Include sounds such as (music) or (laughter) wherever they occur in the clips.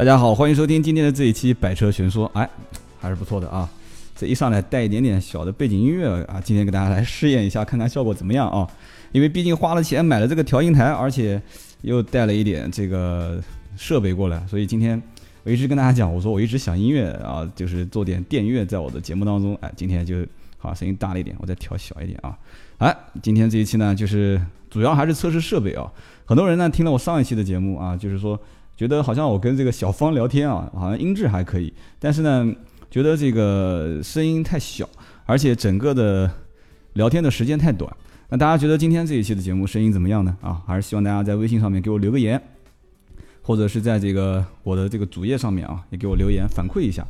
大家好，欢迎收听今天的这一期《百车全说》。哎，还是不错的啊！这一上来带一点点小的背景音乐啊，今天给大家来试验一下，看看效果怎么样啊？因为毕竟花了钱买了这个调音台，而且又带了一点这个设备过来，所以今天我一直跟大家讲，我说我一直想音乐啊，就是做点电乐在我的节目当中。哎，今天就好声音大了一点，我再调小一点啊。哎，今天这一期呢，就是主要还是测试设备啊。很多人呢听了我上一期的节目啊，就是说。觉得好像我跟这个小芳聊天啊，好像音质还可以，但是呢，觉得这个声音太小，而且整个的聊天的时间太短。那大家觉得今天这一期的节目声音怎么样呢？啊，还是希望大家在微信上面给我留个言，或者是在这个我的这个主页上面啊，也给我留言反馈一下，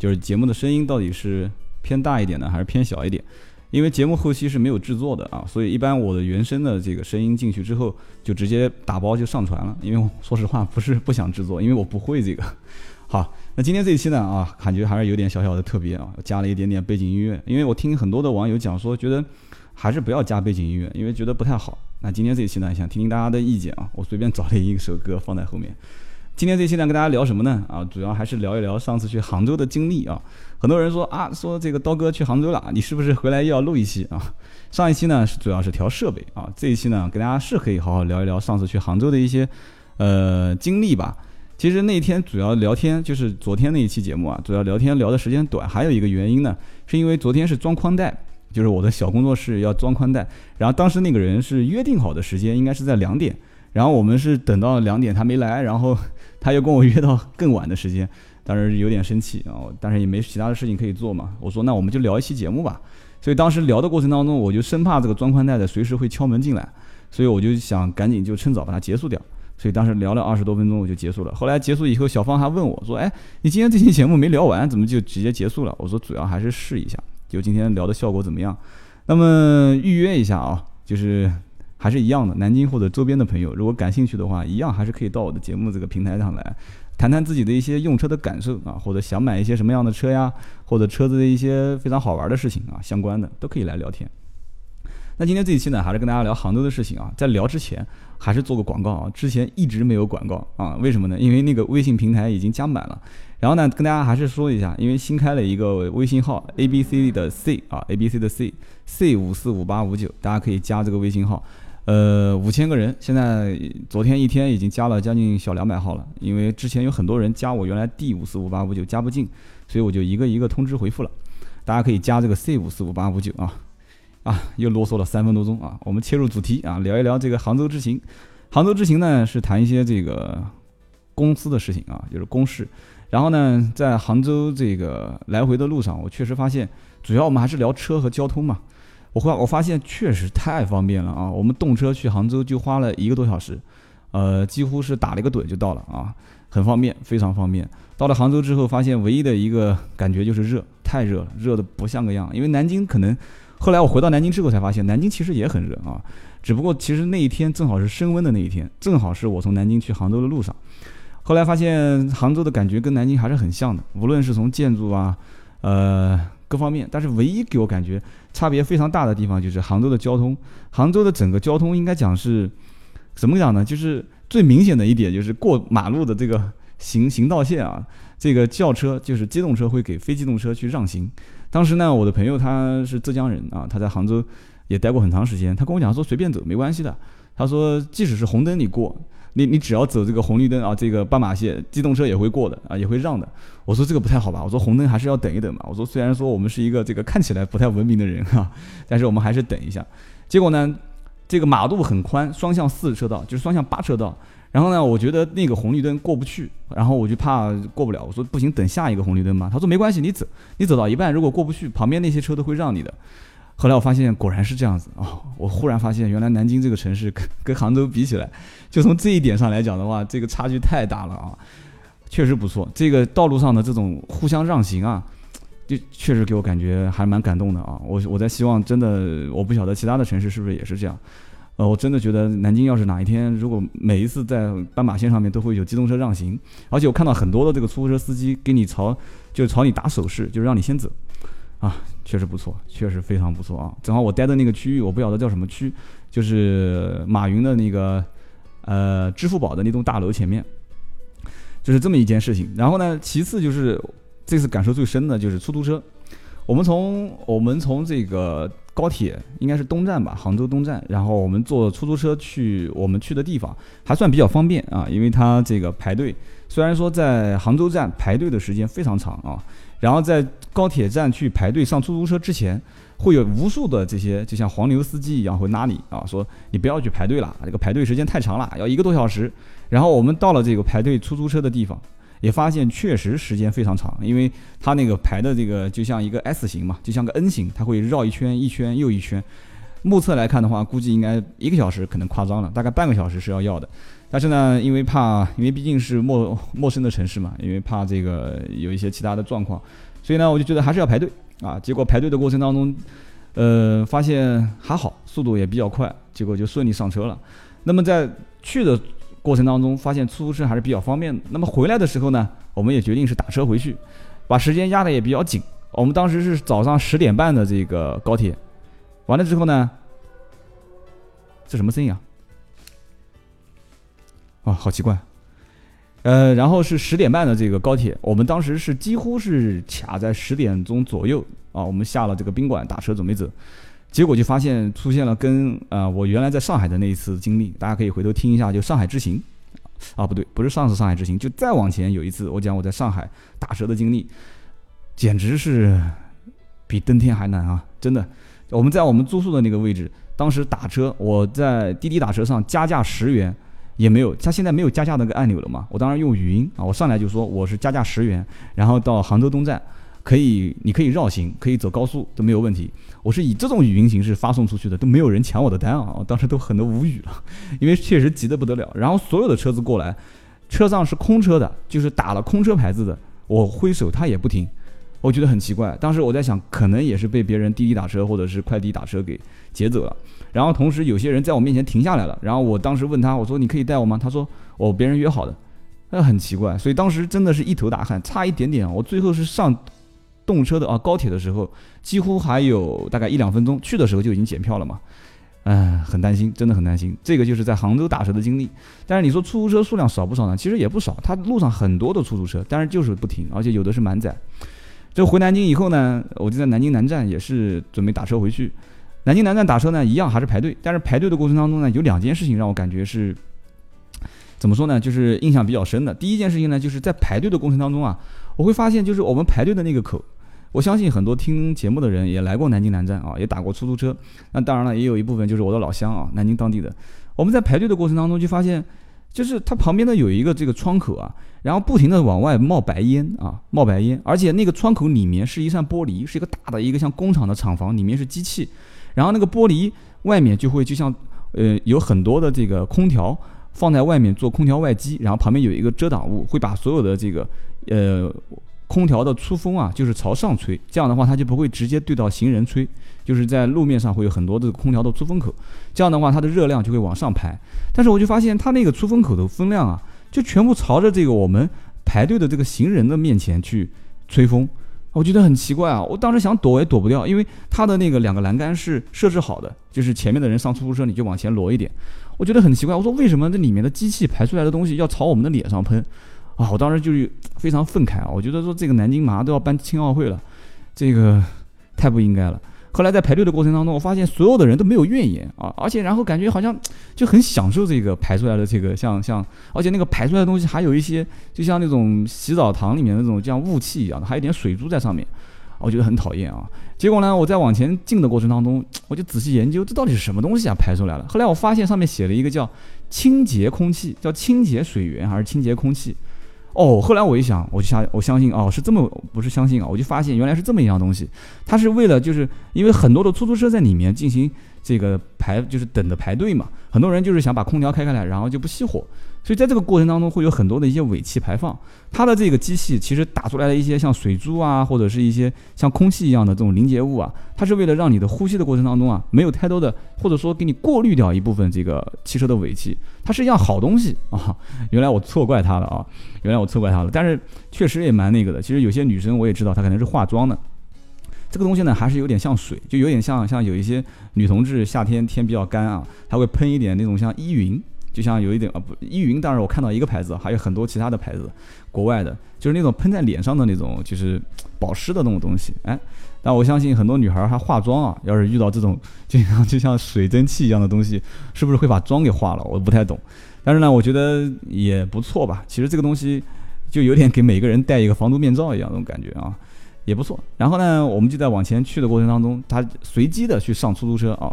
就是节目的声音到底是偏大一点呢，还是偏小一点？因为节目后期是没有制作的啊，所以一般我的原声的这个声音进去之后，就直接打包就上传了。因为我说实话不是不想制作，因为我不会这个。(laughs) 好，那今天这一期呢啊，感觉还是有点小小的特别啊，加了一点点背景音乐。因为我听很多的网友讲说，觉得还是不要加背景音乐，因为觉得不太好。那今天这一期呢，想听听大家的意见啊，我随便找了一首歌放在后面。今天这期呢，跟大家聊什么呢？啊，主要还是聊一聊上次去杭州的经历啊。很多人说啊，说这个刀哥去杭州了，你是不是回来又要录一期啊？上一期呢是主要是调设备啊，这一期呢跟大家是可以好好聊一聊上次去杭州的一些呃经历吧。其实那天主要聊天就是昨天那一期节目啊，主要聊天聊的时间短，还有一个原因呢，是因为昨天是装宽带，就是我的小工作室要装宽带，然后当时那个人是约定好的时间应该是在两点，然后我们是等到两点他没来，然后。他又跟我约到更晚的时间，当时有点生气啊，但是也没其他的事情可以做嘛。我说那我们就聊一期节目吧。所以当时聊的过程当中，我就生怕这个装宽带的随时会敲门进来，所以我就想赶紧就趁早把它结束掉。所以当时聊了二十多分钟，我就结束了。后来结束以后，小芳还问我说：“哎，你今天这期节目没聊完，怎么就直接结束了？”我说：“主要还是试一下，就今天聊的效果怎么样？那么预约一下啊，就是。”还是一样的，南京或者周边的朋友，如果感兴趣的话，一样还是可以到我的节目这个平台上来，谈谈自己的一些用车的感受啊，或者想买一些什么样的车呀，或者车子的一些非常好玩的事情啊，相关的都可以来聊天。那今天这一期呢，还是跟大家聊杭州的事情啊。在聊之前，还是做个广告啊，之前一直没有广告啊，为什么呢？因为那个微信平台已经加满了。然后呢，跟大家还是说一下，因为新开了一个微信号 A B C 的 C 啊，A B C 的 C C 五四五八五九，大家可以加这个微信号。呃，五千个人，现在昨天一天已经加了将近小两百号了。因为之前有很多人加我原来 D 五四五八五九加不进，所以我就一个一个通知回复了。大家可以加这个 C 五四五八五九啊啊，又啰嗦了三分多钟啊。我们切入主题啊，聊一聊这个杭州之行。杭州之行呢是谈一些这个公司的事情啊，就是公事。然后呢，在杭州这个来回的路上，我确实发现，主要我们还是聊车和交通嘛。我发我发现确实太方便了啊！我们动车去杭州就花了一个多小时，呃，几乎是打了一个盹就到了啊，很方便，非常方便。到了杭州之后，发现唯一的一个感觉就是热，太热了，热的不像个样。因为南京可能，后来我回到南京之后才发现，南京其实也很热啊，只不过其实那一天正好是升温的那一天，正好是我从南京去杭州的路上。后来发现杭州的感觉跟南京还是很像的，无论是从建筑啊，呃。各方面，但是唯一给我感觉差别非常大的地方就是杭州的交通。杭州的整个交通应该讲是，怎么讲呢？就是最明显的一点就是过马路的这个行行道线啊，这个轿车就是机动车会给非机动车去让行。当时呢，我的朋友他是浙江人啊，他在杭州也待过很长时间，他跟我讲说随便走没关系的。他说即使是红灯你过。你你只要走这个红绿灯啊，这个斑马线，机动车也会过的啊，也会让的。我说这个不太好吧？我说红灯还是要等一等嘛。我说虽然说我们是一个这个看起来不太文明的人哈，但是我们还是等一下。结果呢，这个马路很宽，双向四车道，就是双向八车道。然后呢，我觉得那个红绿灯过不去，然后我就怕过不了。我说不行，等下一个红绿灯嘛。他说没关系，你走，你走到一半如果过不去，旁边那些车都会让你的。后来我发现果然是这样子哦！我忽然发现，原来南京这个城市跟 (laughs) 跟杭州比起来，就从这一点上来讲的话，这个差距太大了啊！确实不错，这个道路上的这种互相让行啊，就确实给我感觉还蛮感动的啊！我我在希望，真的我不晓得其他的城市是不是也是这样。呃，我真的觉得南京要是哪一天，如果每一次在斑马线上面都会有机动车让行，而且我看到很多的这个出租车司机给你朝就朝你打手势，就是让你先走。啊，确实不错，确实非常不错啊！正好我待的那个区域，我不晓得叫什么区，就是马云的那个，呃，支付宝的那栋大楼前面。就是这么一件事情。然后呢，其次就是这次感受最深的就是出租车。我们从我们从这个高铁应该是东站吧，杭州东站，然后我们坐出租车去我们去的地方，还算比较方便啊，因为它这个排队，虽然说在杭州站排队的时间非常长啊，然后在高铁站去排队上出租车之前，会有无数的这些就像黄牛司机一样会拉你啊，说你不要去排队了，这个排队时间太长了，要一个多小时。然后我们到了这个排队出租车的地方。也发现确实时间非常长，因为它那个排的这个就像一个 S 型嘛，就像个 N 型，它会绕一圈一圈又一圈。目测来看的话，估计应该一个小时可能夸张了，大概半个小时是要要的。但是呢，因为怕，因为毕竟是陌陌生的城市嘛，因为怕这个有一些其他的状况，所以呢，我就觉得还是要排队啊。结果排队的过程当中，呃，发现还好，速度也比较快，结果就顺利上车了。那么在去的。过程当中发现出租车还是比较方便的。那么回来的时候呢，我们也决定是打车回去，把时间压的也比较紧。我们当时是早上十点半的这个高铁，完了之后呢，这什么声音啊？啊，好奇怪。呃，然后是十点半的这个高铁，我们当时是几乎是卡在十点钟左右啊。我们下了这个宾馆，打车准备走。结果就发现出现了跟啊我原来在上海的那一次经历，大家可以回头听一下，就上海之行，啊不对，不是上次上海之行，就再往前有一次，我讲我在上海打车的经历，简直是比登天还难啊！真的，我们在我们住宿的那个位置，当时打车，我在滴滴打车上加价十元也没有，他现在没有加价那个按钮了嘛？我当时用语音啊，我上来就说我是加价十元，然后到杭州东站。可以，你可以绕行，可以走高速都没有问题。我是以这种语音形式发送出去的，都没有人抢我的单啊！我 (laughs) 当时都很都无语了，因为确实急得不得了。然后所有的车子过来，车上是空车的，就是打了空车牌子的，我挥手他也不停，我觉得很奇怪。当时我在想，可能也是被别人滴滴打车或者是快递打车给劫走了。然后同时有些人在我面前停下来了，然后我当时问他，我说你可以带我吗？他说我别人约好的，那很奇怪。所以当时真的是一头大汗，差一点点，我最后是上。动车的啊，高铁的时候几乎还有大概一两分钟，去的时候就已经检票了嘛，嗯，很担心，真的很担心。这个就是在杭州打车的经历。但是你说出租车数量少不少呢？其实也不少，它路上很多的出租车，但是就是不停，而且有的是满载。就回南京以后呢，我就在南京南站也是准备打车回去。南京南站打车呢，一样还是排队，但是排队的过程当中呢，有两件事情让我感觉是怎么说呢？就是印象比较深的。第一件事情呢，就是在排队的过程当中啊。我会发现，就是我们排队的那个口，我相信很多听节目的人也来过南京南站啊，也打过出租车。那当然了，也有一部分就是我的老乡啊，南京当地的。我们在排队的过程当中就发现，就是它旁边呢有一个这个窗口啊，然后不停的往外冒白烟啊，冒白烟，而且那个窗口里面是一扇玻璃，是一个大的一个像工厂的厂房，里面是机器，然后那个玻璃外面就会就像呃有很多的这个空调放在外面做空调外机，然后旁边有一个遮挡物，会把所有的这个。呃，空调的出风啊，就是朝上吹，这样的话它就不会直接对到行人吹，就是在路面上会有很多的空调的出风口，这样的话它的热量就会往上排。但是我就发现它那个出风口的风量啊，就全部朝着这个我们排队的这个行人的面前去吹风，我觉得很奇怪啊。我当时想躲也躲不掉，因为它的那个两个栏杆是设置好的，就是前面的人上出租车你就往前挪一点，我觉得很奇怪。我说为什么这里面的机器排出来的东西要朝我们的脸上喷？啊，我当时就是非常愤慨啊！我觉得说这个南京马上都要办青奥会了，这个太不应该了。后来在排队的过程当中，我发现所有的人都没有怨言啊，而且然后感觉好像就很享受这个排出来的这个像像，而且那个排出来的东西还有一些就像那种洗澡堂里面那种像雾气一样的，还有点水珠在上面，我觉得很讨厌啊。结果呢，我在往前进的过程当中，我就仔细研究这到底是什么东西啊排出来了。后来我发现上面写了一个叫清洁空气，叫清洁水源还是清洁空气？哦，后来我一想，我就相我相信哦，是这么不是相信啊，我就发现原来是这么一样东西，它是为了就是因为很多的出租车在里面进行这个排，就是等着排队嘛，很多人就是想把空调开开来，然后就不熄火。所以在这个过程当中，会有很多的一些尾气排放。它的这个机器其实打出来的一些像水珠啊，或者是一些像空气一样的这种凝结物啊，它是为了让你的呼吸的过程当中啊，没有太多的，或者说给你过滤掉一部分这个汽车的尾气。它是一样好东西啊！(laughs) 原来我错怪它了啊！原来我错怪它了。但是确实也蛮那个的。其实有些女生我也知道，她可能是化妆的。这个东西呢，还是有点像水，就有点像像有一些女同志夏天天比较干啊，她会喷一点那种像依云。就像有一点啊不，依云当然我看到一个牌子，还有很多其他的牌子，国外的，就是那种喷在脸上的那种，就是保湿的那种东西。哎，但我相信很多女孩还化妆啊，要是遇到这种就像就像水蒸气一样的东西，是不是会把妆给化了？我不太懂。但是呢，我觉得也不错吧。其实这个东西就有点给每个人戴一个防毒面罩一样那种感觉啊，也不错。然后呢，我们就在往前去的过程当中，他随机的去上出租车啊。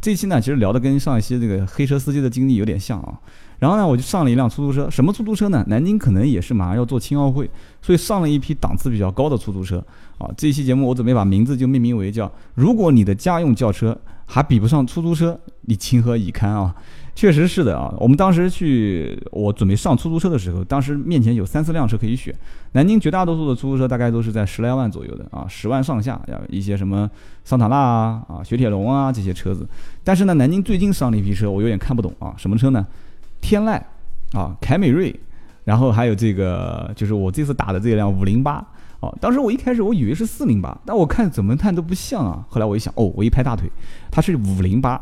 这一期呢，其实聊的跟上一期这个黑车司机的经历有点像啊。然后呢，我就上了一辆出租车，什么出租车呢？南京可能也是马上要做青奥会，所以上了一批档次比较高的出租车啊。这一期节目我准备把名字就命名为叫“如果你的家用轿车还比不上出租车，你情何以堪啊？”确实是的啊，我们当时去，我准备上出租车的时候，当时面前有三四辆车可以选。南京绝大多数的出租车大概都是在十来万左右的啊，十万上下，要一些什么桑塔纳啊、啊雪铁龙啊这些车子。但是呢，南京最近上了一批车，我有点看不懂啊，什么车呢？天籁啊，凯美瑞，然后还有这个就是我这次打的这辆五零八啊。当时我一开始我以为是四零八，但我看怎么看都不像啊。后来我一想，哦，我一拍大腿，它是五零八。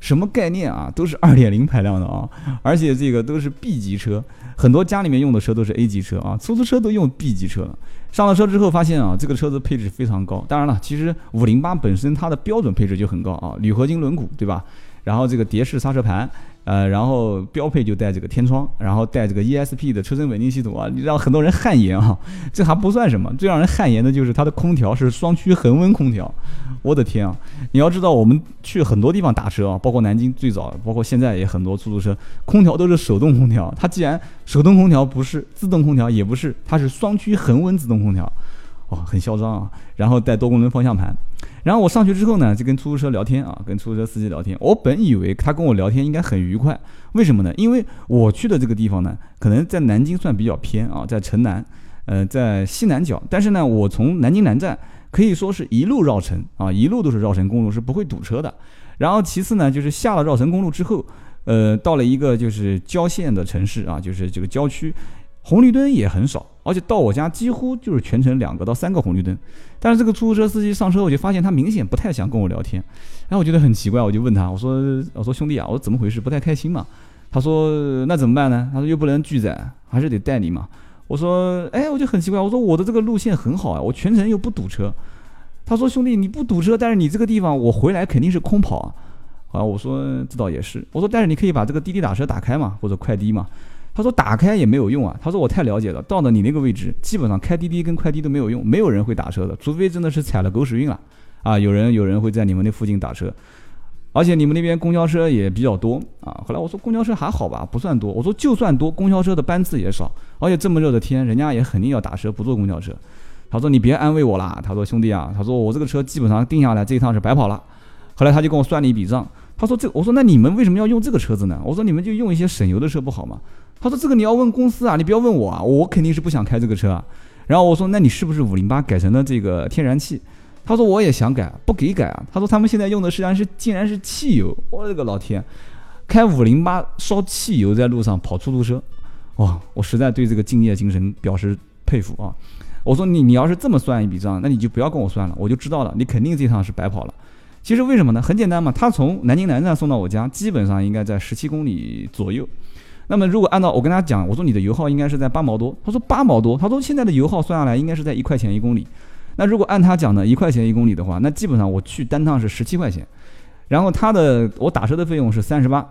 什么概念啊？都是二点零排量的啊，而且这个都是 B 级车，很多家里面用的车都是 A 级车啊，出租车都用 B 级车了。上了车之后发现啊，这个车子配置非常高。当然了，其实五零八本身它的标准配置就很高啊，铝合金轮毂，对吧？然后这个碟式刹车盘。呃，然后标配就带这个天窗，然后带这个 ESP 的车身稳定系统啊，让很多人汗颜啊。(laughs) 这还不算什么，最让人汗颜的就是它的空调是双区恒温空调。我的天啊！你要知道，我们去很多地方打车啊，包括南京最早，包括现在也很多出租车，空调都是手动空调。它既然手动空调不是，自动空调也不是，它是双区恒温自动空调。哇，很嚣张啊！然后带多功能方向盘，然后我上去之后呢，就跟出租车聊天啊，跟出租车司机聊天。我本以为他跟我聊天应该很愉快，为什么呢？因为我去的这个地方呢，可能在南京算比较偏啊，在城南，呃，在西南角。但是呢，我从南京南站可以说是一路绕城啊，一路都是绕城公路，是不会堵车的。然后其次呢，就是下了绕城公路之后，呃，到了一个就是郊县的城市啊，就是这个郊区。红绿灯也很少，而且到我家几乎就是全程两个到三个红绿灯。但是这个出租车司机上车，我就发现他明显不太想跟我聊天，然后我觉得很奇怪，我就问他，我说：“我说兄弟啊，我说怎么回事？不太开心嘛？”他说：“那怎么办呢？”他说：“又不能拒载，还是得带你嘛。”我说：“哎，我就很奇怪，我说我的这个路线很好啊，我全程又不堵车。”他说：“兄弟，你不堵车，但是你这个地方我回来肯定是空跑啊。”啊，我说这倒也是，我说但是你可以把这个滴滴打车打开嘛，或者快滴嘛。他说打开也没有用啊。他说我太了解了，到了你那个位置，基本上开滴滴跟快滴都没有用，没有人会打车的，除非真的是踩了狗屎运了啊。有人有人会在你们那附近打车，而且你们那边公交车也比较多啊。后来我说公交车还好吧，不算多。我说就算多，公交车的班次也少，而且这么热的天，人家也肯定要打车，不坐公交车。他说你别安慰我啦，他说兄弟啊，他说我这个车基本上定下来这一趟是白跑了。后来他就跟我算了一笔账，他说这我说那你们为什么要用这个车子呢？我说你们就用一些省油的车不好吗？他说：“这个你要问公司啊，你不要问我啊，我肯定是不想开这个车啊。”然后我说：“那你是不是五零八改成了这个天然气？”他说：“我也想改，不给改啊。”他说：“他们现在用的实际上是竟然是汽油。”我的个老天，开五零八烧汽油在路上跑出租车，哇！我实在对这个敬业精神表示佩服啊！我说：“你你要是这么算一笔账，那你就不要跟我算了，我就知道了，你肯定这趟是白跑了。”其实为什么呢？很简单嘛，他从南京南站送到我家，基本上应该在十七公里左右。那么如果按照我跟他讲，我说你的油耗应该是在八毛多，他说八毛多，他说现在的油耗算下来应该是在一块钱一公里。那如果按他讲的一块钱一公里的话，那基本上我去单趟是十七块钱，然后他的我打车的费用是三十八，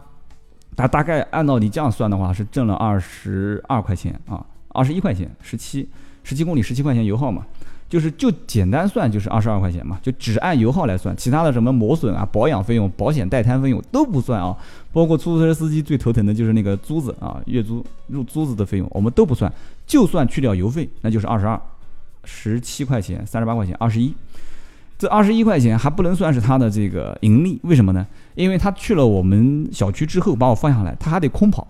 他大概按照你这样算的话是挣了二十二块钱啊，二十一块钱，十七十七公里十七块钱油耗嘛。就是就简单算就是二十二块钱嘛，就只按油耗来算，其他的什么磨损啊、保养费用、保险代摊费用都不算啊，包括出租车司机最头疼的就是那个租子啊，月租入租子的费用我们都不算，就算去掉油费，那就是二十二，十七块钱、三十八块钱、二十一，这二十一块钱还不能算是他的这个盈利，为什么呢？因为他去了我们小区之后把我放下来，他还得空跑。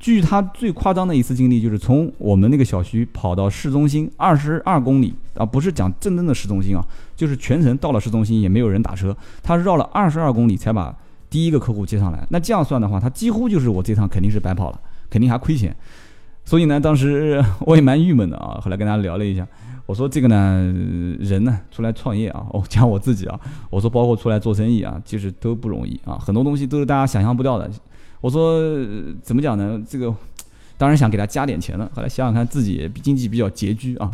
据他最夸张的一次经历，就是从我们那个小区跑到市中心二十二公里啊，不是讲真正的市中心啊，就是全程到了市中心也没有人打车，他绕了二十二公里才把第一个客户接上来。那这样算的话，他几乎就是我这趟肯定是白跑了，肯定还亏钱。所以呢，当时 (laughs) 我也蛮郁闷的啊。后来跟他聊了一下，我说这个呢，人呢出来创业啊，我讲我自己啊，我说包括出来做生意啊，其实都不容易啊，很多东西都是大家想象不到的。我说怎么讲呢？这个。当然想给他加点钱了，后来想想看自己经济比较拮据啊，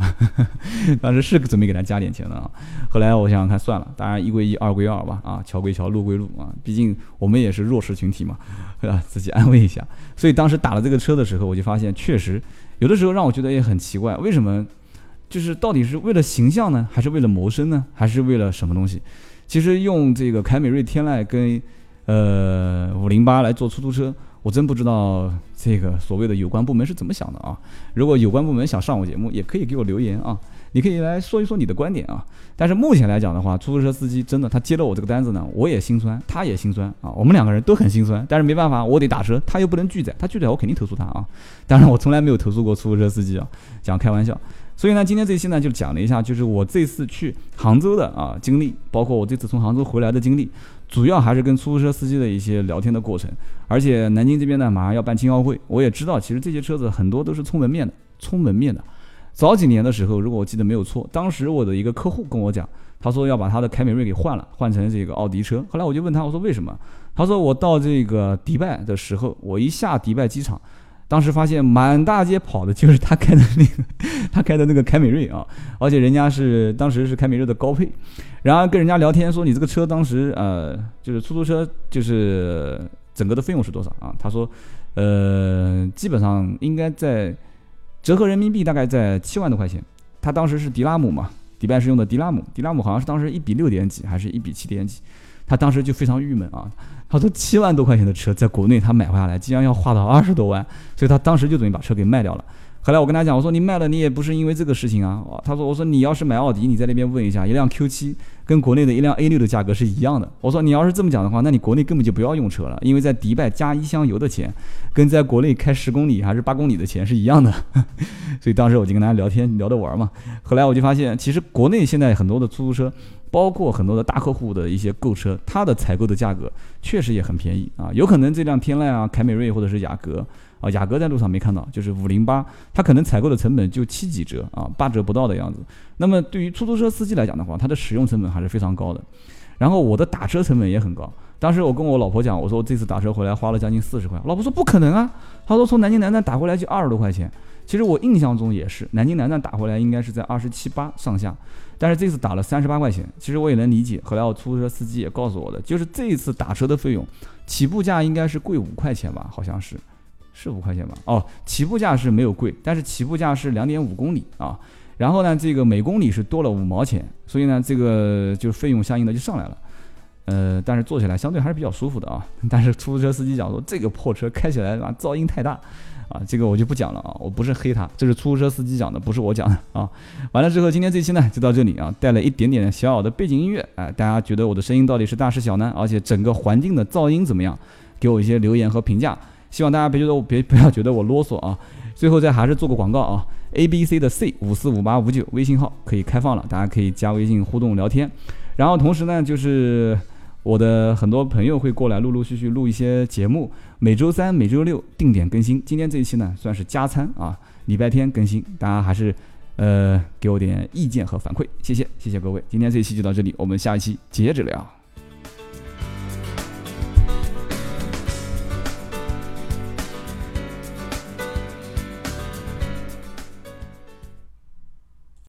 (laughs) 当时是准备给他加点钱的啊。后来我想想看，算了，当然一归一，二归二吧，啊，桥归桥，路归路啊，毕竟我们也是弱势群体嘛，对吧？自己安慰一下。所以当时打了这个车的时候，我就发现，确实有的时候让我觉得也很奇怪，为什么？就是到底是为了形象呢，还是为了谋生呢，还是为了什么东西？其实用这个凯美瑞、天籁跟呃五零八来做出租车。我真不知道这个所谓的有关部门是怎么想的啊！如果有关部门想上我节目，也可以给我留言啊，你可以来说一说你的观点啊。但是目前来讲的话，出租车司机真的他接了我这个单子呢，我也心酸，他也心酸啊，我们两个人都很心酸。但是没办法，我得打车，他又不能拒载，他拒载我肯定投诉他啊。当然我从来没有投诉过出租车司机啊，讲开玩笑。所以呢，今天这期呢就讲了一下，就是我这次去杭州的啊经历，包括我这次从杭州回来的经历。主要还是跟出租车司机的一些聊天的过程，而且南京这边呢马上要办青奥会，我也知道，其实这些车子很多都是充门面的，(laughs) 充门面的。早几年的时候，如果我记得没有错，当时我的一个客户跟我讲，他说要把他的凯美瑞给换了，换成这个奥迪车。后来我就问他，我说为什么？他说我到这个迪拜的时候，我一下迪拜机场。当时发现满大街跑的就是他开的那个，(laughs) 他开的那个凯美瑞啊，而且人家是当时是凯美瑞的高配，然后跟人家聊天说你这个车当时呃就是出租车就是整个的费用是多少啊？他说呃基本上应该在折合人民币大概在七万多块钱。他当时是迪拉姆嘛，迪拜是用的迪拉姆，迪拉姆好像是当时一比六点几还是一比七点几，他当时就非常郁闷啊。他说七万多块钱的车在国内他买回来，竟然要花到二十多万，所以他当时就准备把车给卖掉了。后来我跟他讲，我说你卖了你也不是因为这个事情啊。他说我说你要是买奥迪，你在那边问一下，一辆 Q7 跟国内的一辆 A6 的价格是一样的。我说你要是这么讲的话，那你国内根本就不要用车了，因为在迪拜加一箱油的钱，跟在国内开十公里还是八公里的钱是一样的。(laughs) 所以当时我就跟他聊天聊着玩嘛。后来我就发现，其实国内现在很多的出租车。包括很多的大客户的一些购车，它的采购的价格确实也很便宜啊。有可能这辆天籁啊、凯美瑞或者是雅阁啊，雅阁在路上没看到，就是五零八，它可能采购的成本就七几折啊，八折不到的样子。那么对于出租车司机来讲的话，它的使用成本还是非常高的。然后我的打车成本也很高。当时我跟我老婆讲，我说我这次打车回来花了将近四十块。老婆说不可能啊，她说从南京南站打回来就二十多块钱。其实我印象中也是，南京南站打回来应该是在二十七八上下。但是这次打了三十八块钱，其实我也能理解。后来我出租车司机也告诉我的，就是这一次打车的费用，起步价应该是贵五块钱吧？好像是，是五块钱吧？哦，起步价是没有贵，但是起步价是两点五公里啊。然后呢，这个每公里是多了五毛钱，所以呢，这个就费用相应的就上来了。呃，但是坐起来相对还是比较舒服的啊。(laughs) 但是出租车司机讲说，这个破车开起来啊，噪音太大。啊，这个我就不讲了啊，我不是黑他，这是出租车司机讲的，不是我讲的啊。完了之后，今天这期呢就到这里啊，带了一点点小小的背景音乐，哎，大家觉得我的声音到底是大是小呢？而且整个环境的噪音怎么样？给我一些留言和评价，希望大家别觉得我别不要觉得我啰嗦啊。最后再还是做个广告啊，A B C 的 C 五四五八五九微信号可以开放了，大家可以加微信互动聊天，然后同时呢就是。我的很多朋友会过来陆陆续续录一些节目，每周三、每周六定点更新。今天这一期呢，算是加餐啊，礼拜天更新。大家还是，呃，给我点意见和反馈，谢谢，谢谢各位。今天这一期就到这里，我们下一期接着聊。